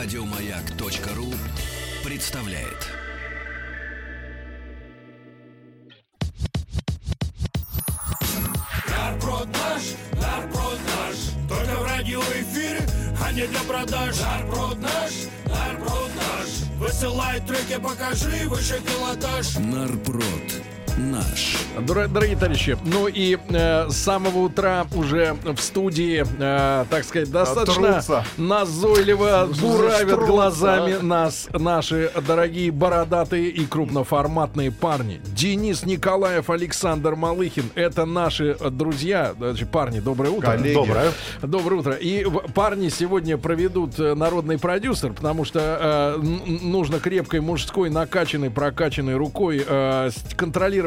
Радиомаяк.ру представляет. Нарпрод наш, Только в радиоэфире, а не для продаж. Нарпрод наш, нарпрод наш Высылай треки, покажи выше пилотаж. Нарпрод наш. Дор- Дорогие товарищи, ну и э, с самого утра уже в студии, э, так сказать, достаточно Трутся. назойливо буравят Трутся. глазами нас наши дорогие бородатые и крупноформатные парни. Денис Николаев, Александр Малыхин. Это наши друзья, значит, парни. Доброе утро. Коллеги. Доброе. Доброе утро. И парни сегодня проведут э, народный продюсер, потому что э, нужно крепкой мужской накачанной, прокачанной рукой э, с-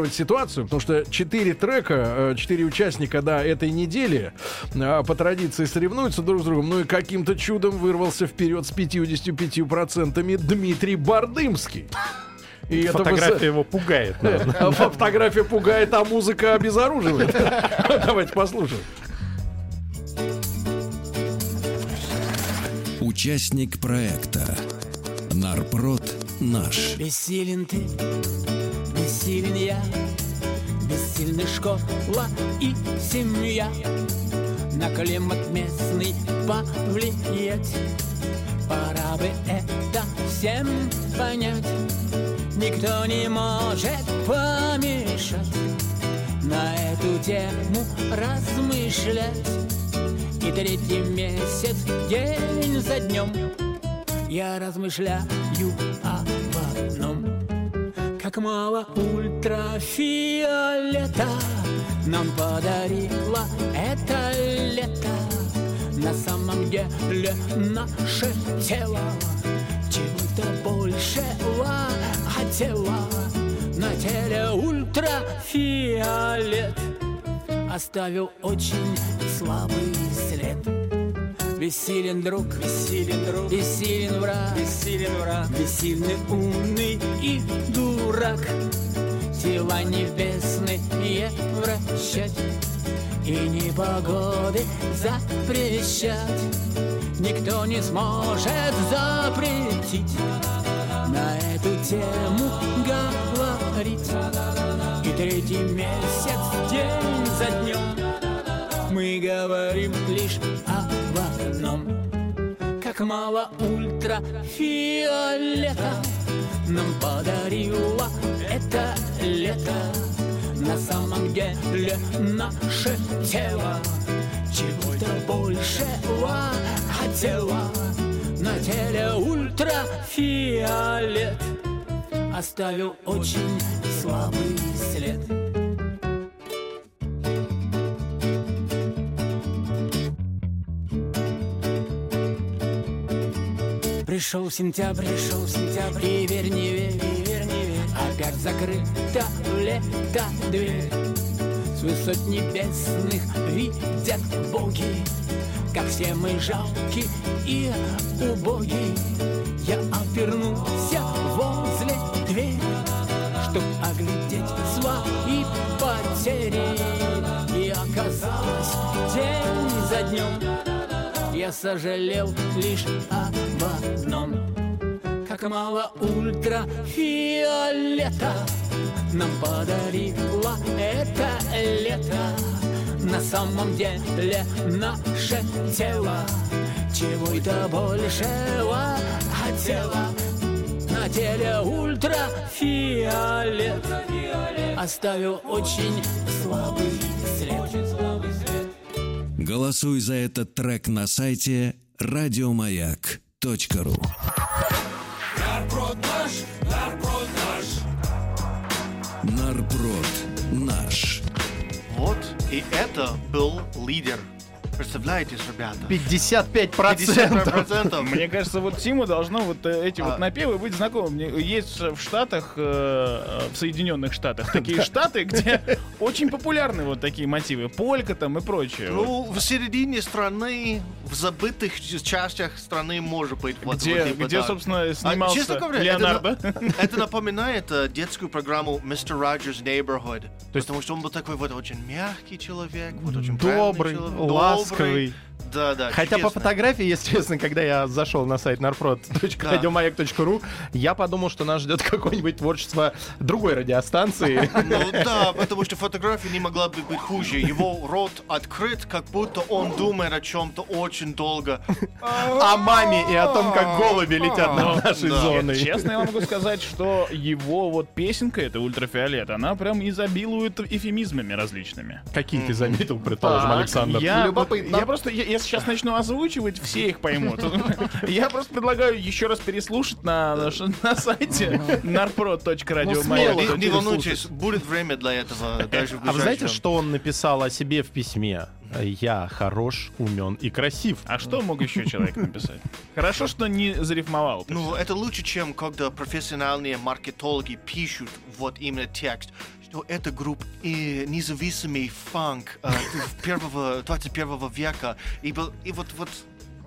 контролировать ситуацию, потому что четыре трека, э, четыре участника, да, этой недели э, по традиции соревнуются друг с другом, ну и каким-то чудом вырвался вперед с 55% Дмитрий Бардымский. И это Фотография его пугает. А Фотография пугает, а музыка обезоруживает. Давайте послушаем. Участник проекта. Нарпрод наш. Бессилен ты, бессилен я, Бессильны школа и семья. На климат местный повлиять, Пора бы это всем понять. Никто не может помешать На эту тему размышлять. И третий месяц, день за днем, я размышляю об одном Как мало. Ультрафиолета Нам подарило это лето. На самом деле наше тело Чего-то большего хотело. На теле ультрафиолет Оставил очень слабый Бессилен друг, бессилен друг, бессилен враг, бессилен враг, бессильный умный и дурак. Тела небесные вращать и непогоды запрещать. Никто не сможет запретить на эту тему говорить. И третий месяц день за днем мы говорим лишь об одном Как мало ультрафиолета Нам подарило это лето. На самом деле наше тело Чего-то большего хотело. На теле ультрафиолет Оставил очень слабый след Пришел сентябрь, пришел сентябрь, и верь, не верь, и верь, не верь, опять закрыта в лето дверь. С высот небесных видят боги, как все мы жалки и убоги. Я обернулся сожалел лишь об одном. Как мало ультрафиолета Нам подарило это лето. На самом деле наше тело Чего-то большего хотело? На теле ультрафиолет. Оставил очень слабый след Голосуй за этот трек на сайте радиомаяк.ру. Нарпрод наш, нарпрод наш Нарпрод наш. Вот, и это был лидер. Представляете, ребята? 55%. 55%. Мне кажется, вот Тиму должно вот э, эти вот А. напевы быть знакомы. Мне Есть в Штатах, э, э, в Соединенных Штатах такие штаты, где очень популярны вот такие мотивы. Полька там и прочее. Ну, в середине страны, в забытых частях страны, может быть, вот, Где, вот типа где, собственно, А, снимался честно говоря, Леонардо. Это, на- это напоминает э, детскую программу Mr. Rogers' Neighborhood. есть- Потому что он был такой вот очень мягкий человек, вот очень Добрый, человек, Basically Да, да. Хотя по чудесно. фотографии, если честно, когда я зашел на сайт narprod.radiomayak.ru, я подумал, что нас ждет какое-нибудь творчество другой радиостанции. Ну да, потому что фотография не могла бы быть хуже. Его рот открыт, как будто он думает о чем-то очень долго. О маме и о том, как голуби летят над нашей зоной. Честно, я могу сказать, что его вот песенка, это ультрафиолет, она прям изобилует эфемизмами различными. Какие ты заметил, предположим, Александр? Я просто, я, я сейчас начну озвучивать, все их поймут. Я просто предлагаю еще раз переслушать на, на сайте narprod.radio.mayak.ru. Не, не волнуйтесь, будет время для этого даже в А вы знаете, что он написал о себе в письме? Я хорош, умен и красив. А что мог еще человек написать? Хорошо, что не зарифмовал. Ну, это лучше, чем когда профессиональные маркетологи пишут вот именно текст, что это группа и независимый фанк э, первого 21 века. И, был- и вот, вот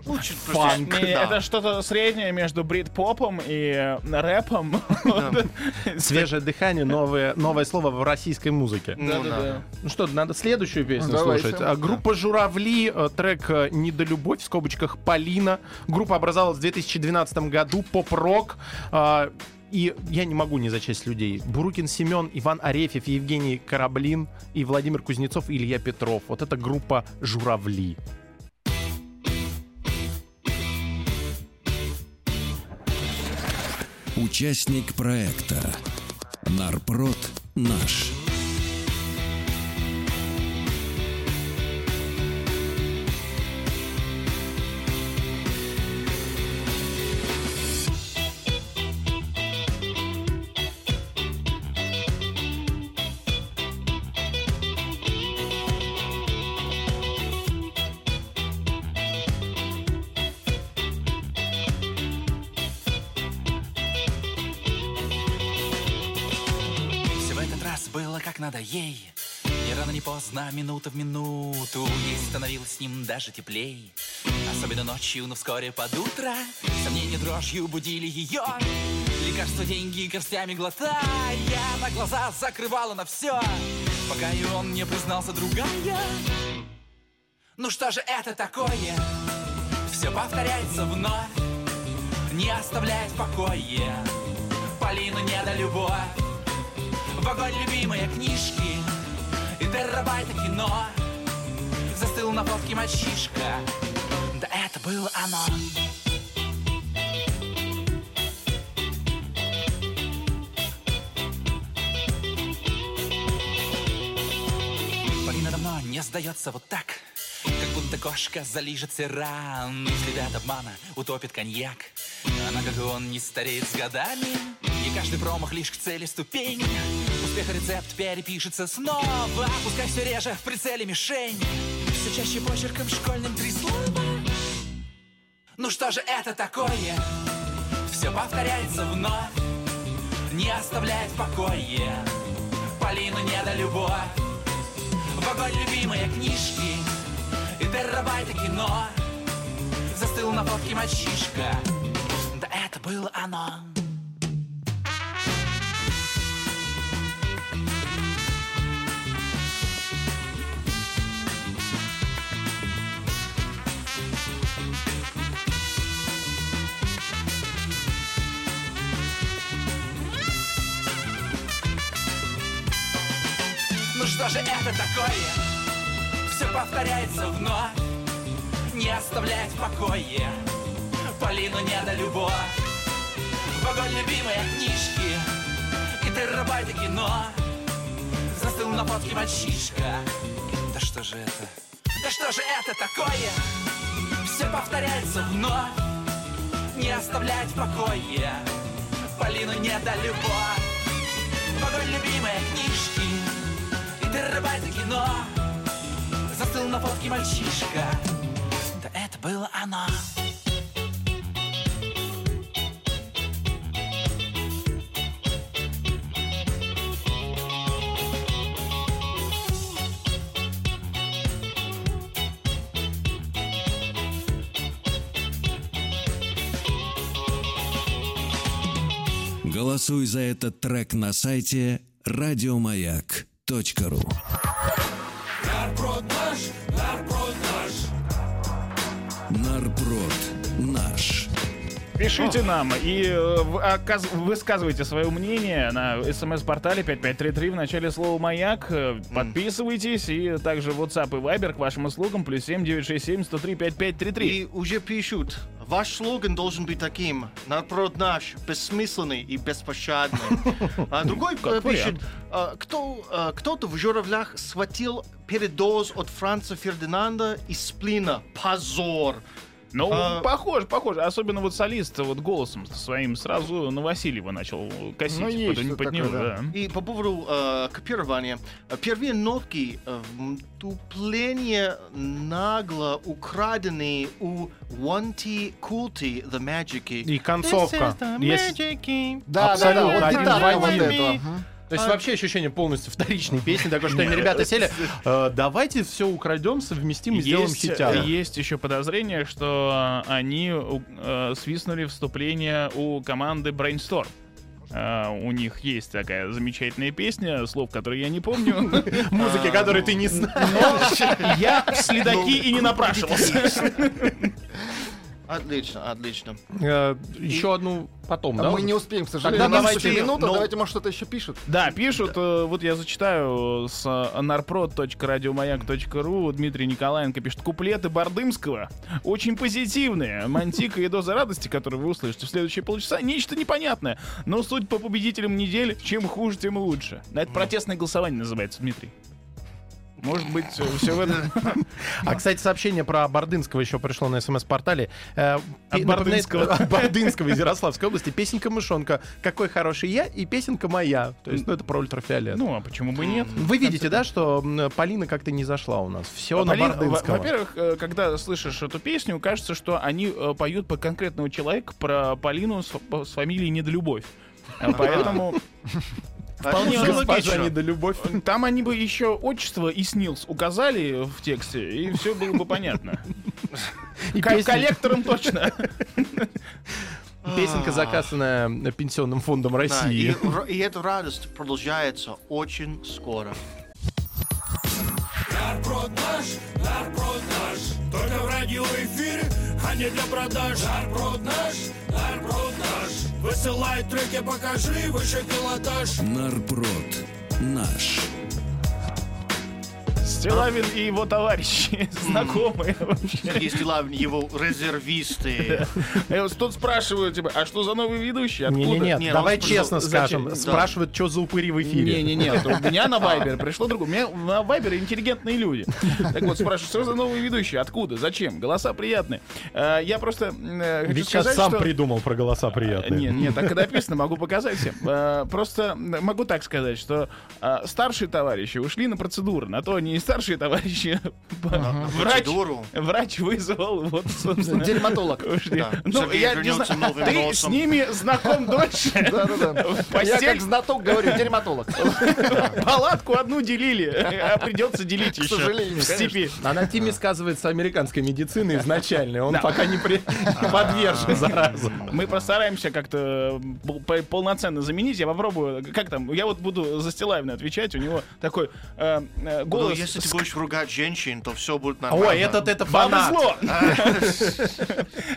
лучше просто... Не, Да. Это что-то среднее между брит-попом и э, рэпом. Свежее дыхание, новое, новое слово в российской музыке. Ну, да. Ну что, надо следующую песню слушать. А, Группа «Журавли», э, трек э, «Недолюбовь», в скобочках «Полина». Группа образовалась в 2012 году, поп-рок. И я не могу не зачесть людей. Бурукин Семен, Иван Арефьев, Евгений Кораблин и Владимир Кузнецов, и Илья Петров. Вот это группа «Журавли». Участник проекта Нарпрод наш. Поздно, минута в минуту Ей становилось с ним даже теплей. Особенно ночью, но вскоре под утро Сомнения дрожью будили ее Лекарства, деньги горстями глотая На глаза закрывала на все Пока и он не признался другая. Ну что же это такое? Все повторяется вновь Не оставляет в покое Полину не до любовь. В огонь любимые книжки И терабайта кино. Застыл на фотке мальчишка. Да это было оно. Полина давно не сдается вот так Как будто кошка залижет ран Следы от обмана утопит коньяк. Она, как и он, не стареет с годами. И каждый промах лишь к цели ступень Успеха рецепт перепишется снова. Пускай все реже в прицеле мишень. Все чаще почерком школьным три слова. Ну что же это такое? Все повторяется вновь. Не оставляет в покое. Полину не до любовь в огонь любимые книжки. И терабайты кино. Застыл на фотке мальчишка. Да это было оно что же это такое? Все повторяется вновь Не оставляет в покое Полину не до любовь В огонь любимые книжки И терабайты кино Застыл на фотке мальчишка Да что же это? Да что же это такое? Все повторяется вновь Не оставлять в покое Полину не до любовь В огонь любимые книжки И терабайты кино. Застыл на фотке мальчишка. Да это было оно. Голосуй за этот трек на сайте радиомаяк.ру. Нарпрод наш, нарпрод наш. Нарпрод. Пишите нам и э, высказывайте свое мнение на смс-портале 5533 в начале слова «Маяк». Э, Подписывайтесь и также WhatsApp и Viber к вашим услугам плюс 7 967 103 5533. И уже пишут, ваш слоган должен быть таким, народ наш, бессмысленный и беспощадный. А другой э, пишет, а, кто, кто-то в журавлях схватил передоз от Франца Фердинанда из сплина. Позор. Ну, А- похоже, похоже. Особенно вот солист вот голосом своим сразу на Васильева начал косить Ну, есть под, под него. такое, да. да. И по поводу э, копирования. Первые нотки э, вступления нагло украденные у Wanty Coolty The Magic. И концовка. Есть- Да, да, да, Абсолютно, вот один гитарка в вот этого. То есть вообще ощущение полностью вторичной песни, такое, что они, ребята сели, «Э, давайте все украдем, совместим и сделаем Есть, хитяру. есть еще подозрение, что они э, свистнули вступление у команды Brainstorm. Э, у них есть такая замечательная песня, слов которые я не помню. Музыки, которые ты не знаешь. Я в следаки и не напрашивался. Отлично, отлично. Э, Еще одну потом, да? Мы не успеем, к сожалению. Тогда давайте, еще минута, ну- давайте, может, что-то еще пишут. Да, пишут, э, вот я зачитаю с э, narprod.радиомаяк.ру Дмитрий Николаенко пишет, куплеты Бардымского очень позитивные. Мантика и доза радости, которую вы услышите в следующие полчаса, нечто непонятное. Но суть по победителям недели, чем хуже, тем лучше. Это протестное голосование называется, Дмитрий. Может быть, все в этом. А, кстати, сообщение про Бордынского еще пришло на смс-портале. Э, От Бордынского. От Бордынского из Ярославской области. Песенка «Мышонка». Какой хороший я и песенка моя. То есть, ну, это про ультрафиолет. Ну, а почему бы нет? Вы видите, да, что Полина как-то не зашла у нас. Все А на Бордынского. Во-первых, э, когда слышишь эту песню, кажется, что они э, поют по конкретного человека про Полину с, фамилией Недолюбовь. Поэтому Вполне Госпожа недолюбовь. там они бы еще отчество и СНИЛС указали в тексте, и все было бы понятно. И Ко- песня- Коллекторам точно. Песенка, заказанная Пенсионным фондом Да, и, России. р- и эта радость продолжается очень скоро. Нарпрод наш, нарпрод наш Только в радиоэфире, а не для продаж. Нарпрод наш, нарпрод наш. Высылай треки, покажи выше пилотаж. Нарпрод наш. Стилавин и его товарищи, знакомые вообще. Сергей Стилавин, его резервисты. Тут спрашивают, типа, а что за новый ведущий? Откуда? Не-не-нет, Не, давай он сказал, честно зачем? скажем. Спрашивают, что за упыри в эфире. Не-не-не, у меня на Вайбер пришло другое. У меня на Вайбере интеллигентные люди. Так вот, спрашивают, что за новый ведущий? Откуда? Зачем? Голоса приятные. Э, Я просто э, хочу Ведь сейчас сказать, сам придумал про голоса приятные. Нет, нет, так и написано, могу показать всем. Э, Просто могу так сказать, что э, старшие товарищи ушли на процедуры, на то они и старшие товарищи. Врач, Процедуру. врач вызвал, вот, собственно. Дерматолог. Да. Ну, Сергей я не знаю, ты с ними знаком дольше. Да-да-да. Я как знаток говорю, дерматолог. Палатку одну делили, а придется делить еще сожалению, в степи. А на Тиме сказывается американской медицины изначально. Он пока не подвержен заразу. Мы постараемся как-то по- полноценно заменить. Я попробую. Как там? Я вот буду за Стилавина отвечать. У него такой э, э, голос. Если ты будешь ругать женщин, то все будет нормально. Ой, этот это фанат. Повезло!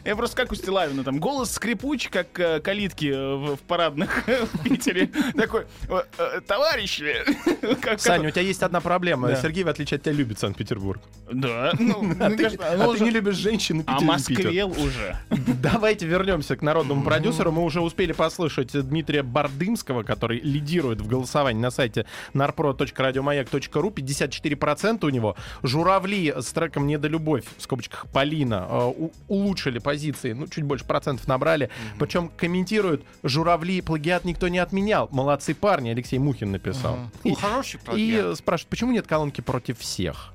Я просто как у Стилавина, там голос скрипуч, как э, калитки э, в, парадных в Питере. Такой, э, товарищи! Как- Саня, у тебя есть одна проблема. Сергей, в отличие от тебя, любит Санкт-Петербург. Да, ну, А ты, кажется, а оно ты не любишь женщин и А. Москвел уже. Давайте вернемся к народному продюсеру. Мы уже успели послушать Дмитрия Бардымского, который лидирует в голосовании на сайте narpro.radiomayak.ru. 54% у него. Журавли с треком «Недолюбовь», в скобочках «Полина», э, у- улучшили позиции. Ну, чуть больше процентов набрали. Причем комментируют «Журавли плагиат никто не отменял». Молодцы парни, Алексей Мухин написал. Ну, И, хороший и плагиат. э, спрашивают, почему нет колонки против всех?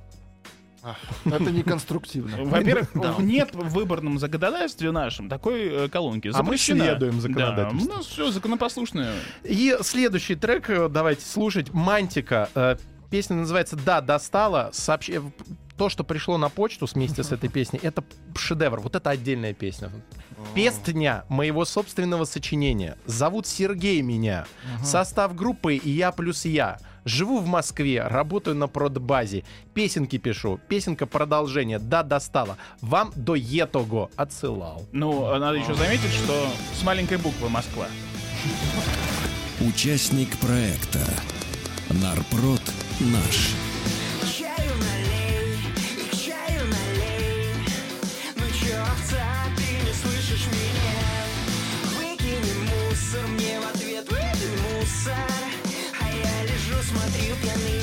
Это не конструктивно. Во-первых, нет в выборном законодательстве нашем такой э, колонки. А мы Запрещена. следуем Да, законодательству. у нас все законопослушное. И следующий трек, э, давайте слушать. Мантика. Песня называется «Да, достала». Сообщ- То, что пришло на почту вместе с этой песней, это шедевр. Вот это отдельная песня. Песня моего собственного сочинения. Зовут Сергей меня. Состав группы «Я плюс я». Живу в Москве, работаю на продбазе, песенки пишу, песенка продолжение, да, достала. Вам до етого отсылал. Ну, а надо еще заметить, что с маленькой буквы Москва. Участник проекта Нарпрод наш. Мусор, мне в ответ выкинь мусор А я лежу, смотрю пьяные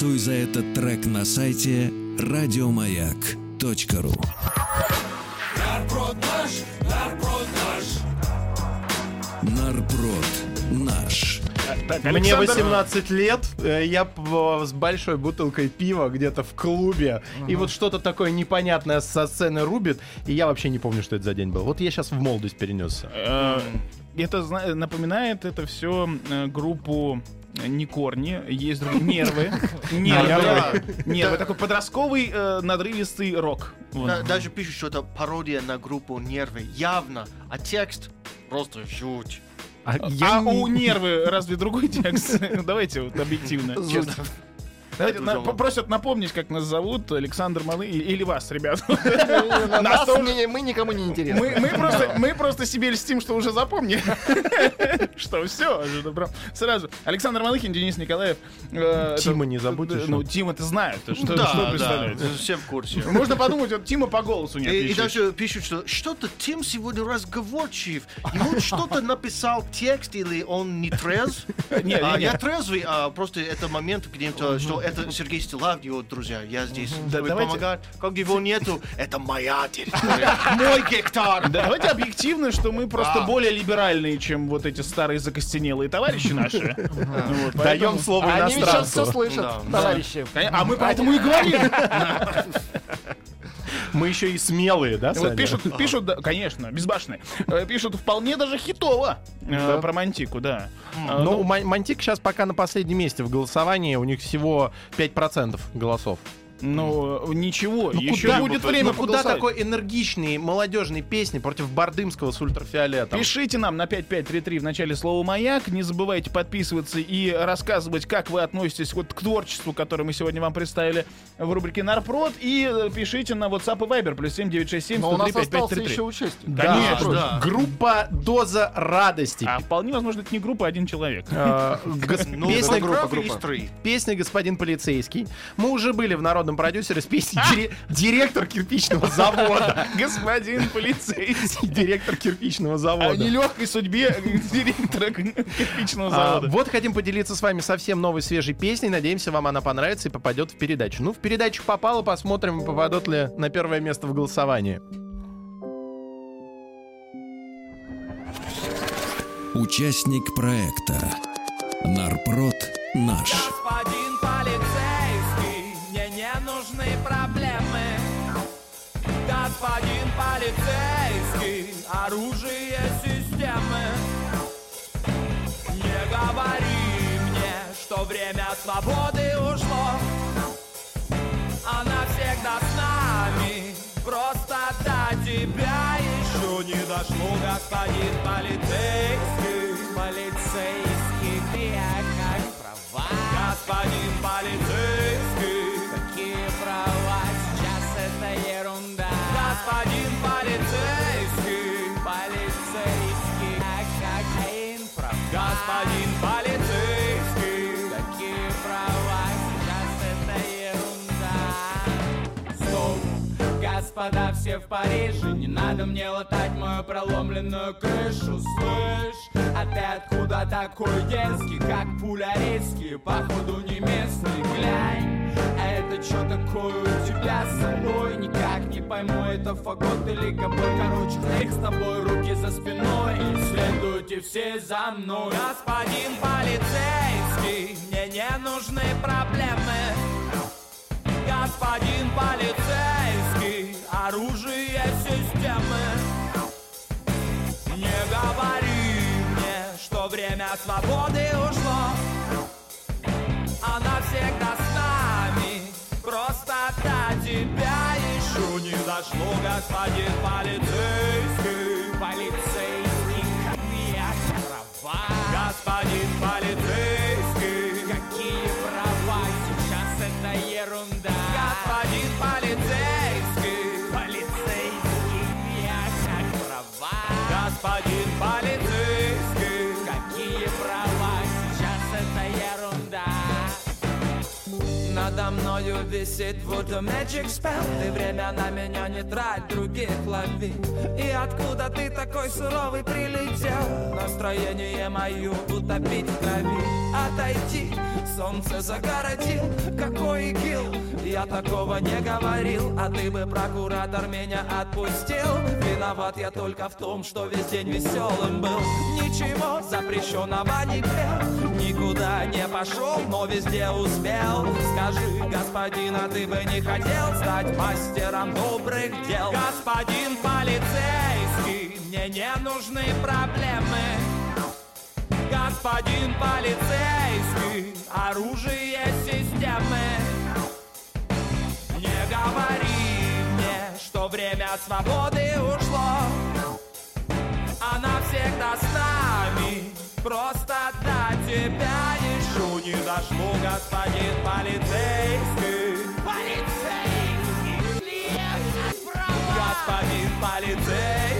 Голосуй за этот трек на сайте радиомаяк.ру Нарпрод наш, нарпрод наш. Нарпрод наш. Так, Мне Александр- 18 лет, э, я с большой бутылкой пива где-то в клубе, и вот что-то такое непонятное со сцены рубит, и я вообще не помню, что это за день был. Вот я сейчас в молодость перенесся. Э, Это напоминает это все группу э, не корни, есть другие нервы. Нервы. Нервы. Такой подростковый э, надрывистый рок. Даже пишут, что это пародия на группу Нервы. Явно. А текст просто жуть. А А у нервы разве другой текст? Давайте вот объективно, честно. Давайте, Это на- ужасно. просят напомнить, как нас зовут, Александр Малы, или вас, ребят. На Нас мы никому не интересны. Мы, просто, мы просто себе льстим, что уже запомнили. Что все, сразу. Александр Малыхин, Денис Николаев. э, Тима не э, еще. Ну, Тима ты знаешь, что, представляете. все в курсе. Можно подумать, вот Тима по голосу не И, даже пишут, что что-то Тим сегодня разговорчив. Ему что-то написал текст или он не трезв. Не, А, не, я трезвый, а просто это момент где-то, что это Сергей Стилавьев, друзья. Я здесь, Да, помогать. Как его нету, это моя территория. Мой гектар. Да, давайте объективно, что мы просто А. более либеральные, чем вот эти старые закостенелые товарищи наши. Вот, Даем поэтому- слово Они ведь сейчас все иностранцу. слышат, Да. товарищи. А мы поэтому и говорим. Мы еще и смелые, да, Вот Саня? пишут, пишут, да, конечно, безбашенные. Э, Пишут вполне даже хитово э, про Мантику, да. Э, Ну, ну, Ман- Мантик сейчас пока на последнем месте в голосовании, у них всего 5% голосов. Ну, ничего, Ну, еще куда, будет ну, время куда поголосовать. такой энергичный молодежной песни против Бардымского с ультрафиолетом? Пишите нам на 5533 в начале слова «Маяк». Не забывайте подписываться и рассказывать, как вы относитесь вот к творчеству, которое мы сегодня вам представили в рубрике «Нарпрод». И э, пишите на WhatsApp и Viber, плюс 7967 Но у нас 103 остался 5533. еще участник. Конечно. Да. Группа «Доза радости». А вполне возможно, это не группа, а один человек. Гос- Ну, Песня группа. Песня «Господин полицейский». Мы уже были в народном продюсере с песней «Дире- «Директор кирпичного завода». Господин полицейский. Директор кирпичного О завода. нелегкой судьбе директора кирпичного А, завода. вот хотим поделиться с вами совсем новой свежей песней. Надеемся, вам она понравится и попадет в передачу. Ну, в передачу попала, посмотрим, попадут ли на первое место в голосовании. Участник проекта Нарпрод наш. Господин полицейский, оружие системы. Не говори мне, что время свободы ушло. Она всегда с нами, просто до тебя еще не дошло, господин полицейский. Полицейский, ты как права. Господин полицейский. Господа все в Париже. Не надо мне латать мою проломленную крышу Слышь, а ты откуда такой дерзкий Как пуля риски, походу не местный. Глянь, а это что такое у тебя с собой? Никак не пойму, это фагот или габой Короче, их с тобой руки за спиной. И следуйте все за мной. Господин полицейский, мне не нужны проблемы. Господин полицейский, оружие системы. Не говори мне, что время свободы ушло. Она всегда с нами, просто до тебя еще не дошло Господин полицейский, мною висит voodoo magic spell Ты время на меня не трать, других лови. И откуда ты такой суровый прилетел? Настроение мое утопить в крови. Отойти, солнце загородил Какой игил, я такого не говорил А ты бы, прокуратор, меня отпустил. Виноват я только в том, что весь день веселым был. Ничего запрещенного не пел Никуда не пошел, но везде успел Скажи, господин, а ты бы не хотел стать мастером добрых дел? Господин полицейский, мне не нужны проблемы. Господин полицейский, оружие системы. Не говори мне, что время свободы ушло. Она всегда с нами, просто до тебя еще не дошло, господин полицейский. Полицейский, господин полицейский.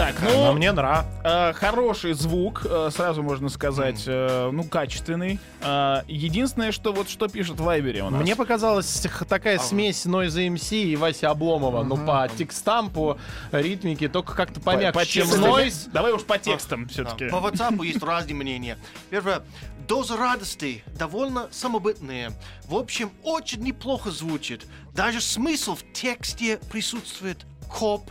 Так, Но ну, мне нра. э, хороший звук, э, сразу можно сказать, э, ну, качественный. Э, единственное, что вот что пишет в Вайбере у нас. Мне показалась такая смесь Noise MC и Васи Обломова. Ну, по текстам, по ритмике, только как-то По- помягче, по чем. Noise. Давай уж по текстам все-таки. По WhatsApp есть разные мнения. Первое. Доза радости довольно самобытная. В общем, очень неплохо звучит. Даже смысл в тексте присутствует. Коп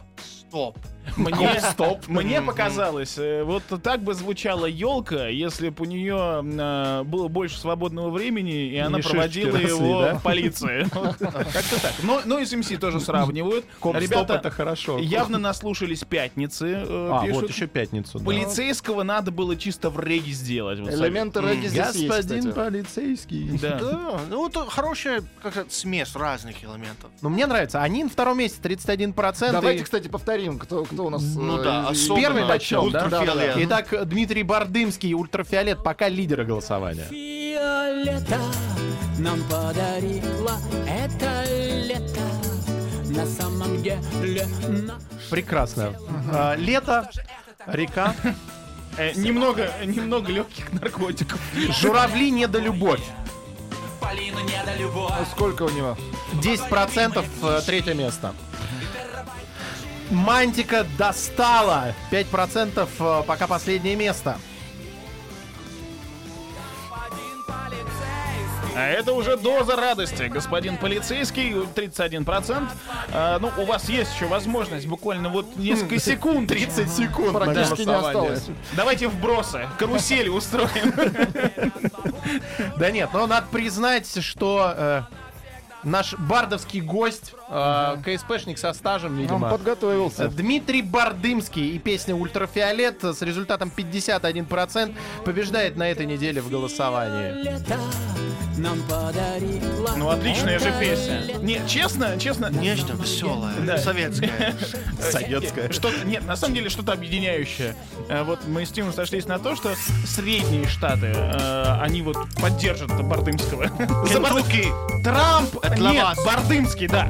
стоп. Мне, стоп. Мне показалось, э, вот так бы звучала елка, если бы у нее э, было больше свободного времени, и она проводила росли, его да? в полиции. Как-то так. Но, но и с МС тоже сравнивают. Ребята это хорошо. явно наслушались пятницы. э, А, вот еще пятницу. Полицейского надо было чисто в регги сделать. Элементы регги здесь есть, Господин полицейский. Да. Ну это хорошая смесь разных элементов. Ну, Но мне нравится. Они на втором месте 31%. Давайте, и- кстати, повторим, кто, кто у нас... Ну э, да, особенно Первый начал, да? ультрафиолет. Итак, Дмитрий Бардымский, ультрафиолет, пока лидеры голосования. Фиолета нам подарила это лето На самом деле Прекрасно. А, Лето, река, Э, Немного, немного легких наркотиков. журавли, недолюбовь. Полину не до любовь. Сколько у него? 10% э, третье место. Мантика достала. 5% э, пока последнее место. А это уже доза радости, господин полицейский, 31%. А, ну, у вас есть еще возможность буквально вот несколько секунд. 30 секунд. Практически не осталось. Давайте вбросы, карусели устроим. Да нет, но надо признать, что э, наш бардовский гость, э, КСПшник со стажем, Он видимо, подготовился. Дмитрий Бардымский и песня «Ультрафиолет» с результатом 51% побеждает на этой неделе в голосовании. Ну, отличная же песня. лето. Не, честно, честно. Нежно, веселое, Да. советское. Советская. Что нет, на самом деле что-то объединяющее. Э, Вот мы с Тимом сошлись на то, что средние штаты, э, они вот поддержат Бардымского. Кентукки. Трамп! Нет. Бардымский, да.